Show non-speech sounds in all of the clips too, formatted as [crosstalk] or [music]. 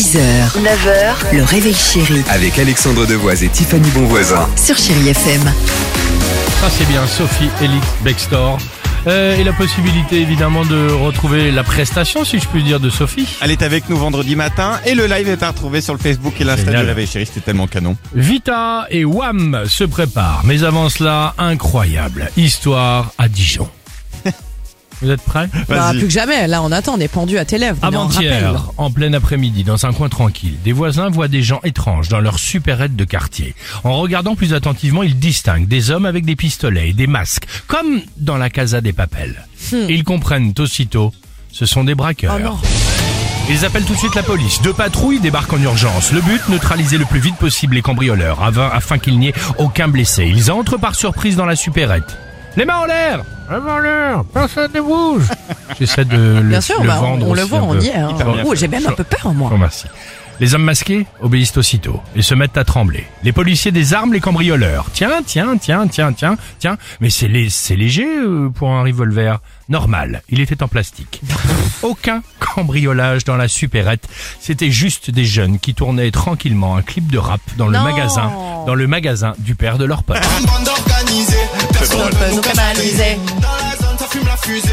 6h, 9h, le réveil chéri Avec Alexandre Devoise et Tiffany Bonvoisin. sur Chérie FM. Ça c'est bien, Sophie Elite Bextor. Euh, et la possibilité évidemment de retrouver la prestation, si je puis dire, de Sophie. Elle est avec nous vendredi matin et le live est à retrouver sur le Facebook et l'Insta Génial. de la Veille Chérie, c'était tellement canon. Vita et Wham se préparent. Mais avant cela, incroyable histoire à Dijon. [laughs] Vous êtes prêts Bah, plus que jamais, là on attend, on est pendu à tes lèvres. on est en. Avant-hier, en plein après-midi, dans un coin tranquille, des voisins voient des gens étranges dans leur supérette de quartier. En regardant plus attentivement, ils distinguent des hommes avec des pistolets et des masques, comme dans la Casa des Papels. Et ils comprennent aussitôt, ce sont des braqueurs. Hmm. Oh non. Ils appellent tout de suite la police. Deux patrouilles débarquent en urgence. Le but, neutraliser le plus vite possible les cambrioleurs, afin, afin qu'il n'y ait aucun blessé. Ils entrent par surprise dans la supérette. Les mains en l'air Les mains en l'air Personne ne bouge [laughs] J'essaie de le, Bien sûr, le bah, on, vendre on le voit, on y est. hein. Hyper bien Oh, fait. J'ai même un peu peur, moi. Oh, merci. Les hommes masqués obéissent aussitôt et se mettent à trembler. Les policiers désarment les cambrioleurs. Tiens, tiens, tiens, tiens, tiens, tiens. Mais c'est lé- c'est léger euh, pour un revolver. Normal, il était en plastique. [laughs] Aucun cambriolage dans la supérette. C'était juste des jeunes qui tournaient tranquillement un clip de rap dans le Non. magasin, dans le magasin du père de leur pote. Peut nous canaliser.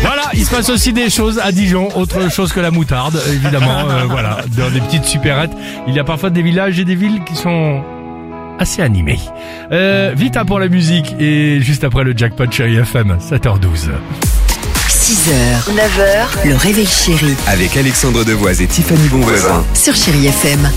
Voilà, il se passe aussi des choses à Dijon, autre chose que la moutarde, évidemment. [laughs] euh, voilà, dans des petites supérettes, il y a parfois des villages et des villes qui sont assez animés. Euh, vite pour la musique et juste après le jackpot chéri FM, 7h12. 6h, 9h, le réveil chéri Avec Alexandre Devoise et Tiffany Bonvoisin. sur Chérie FM.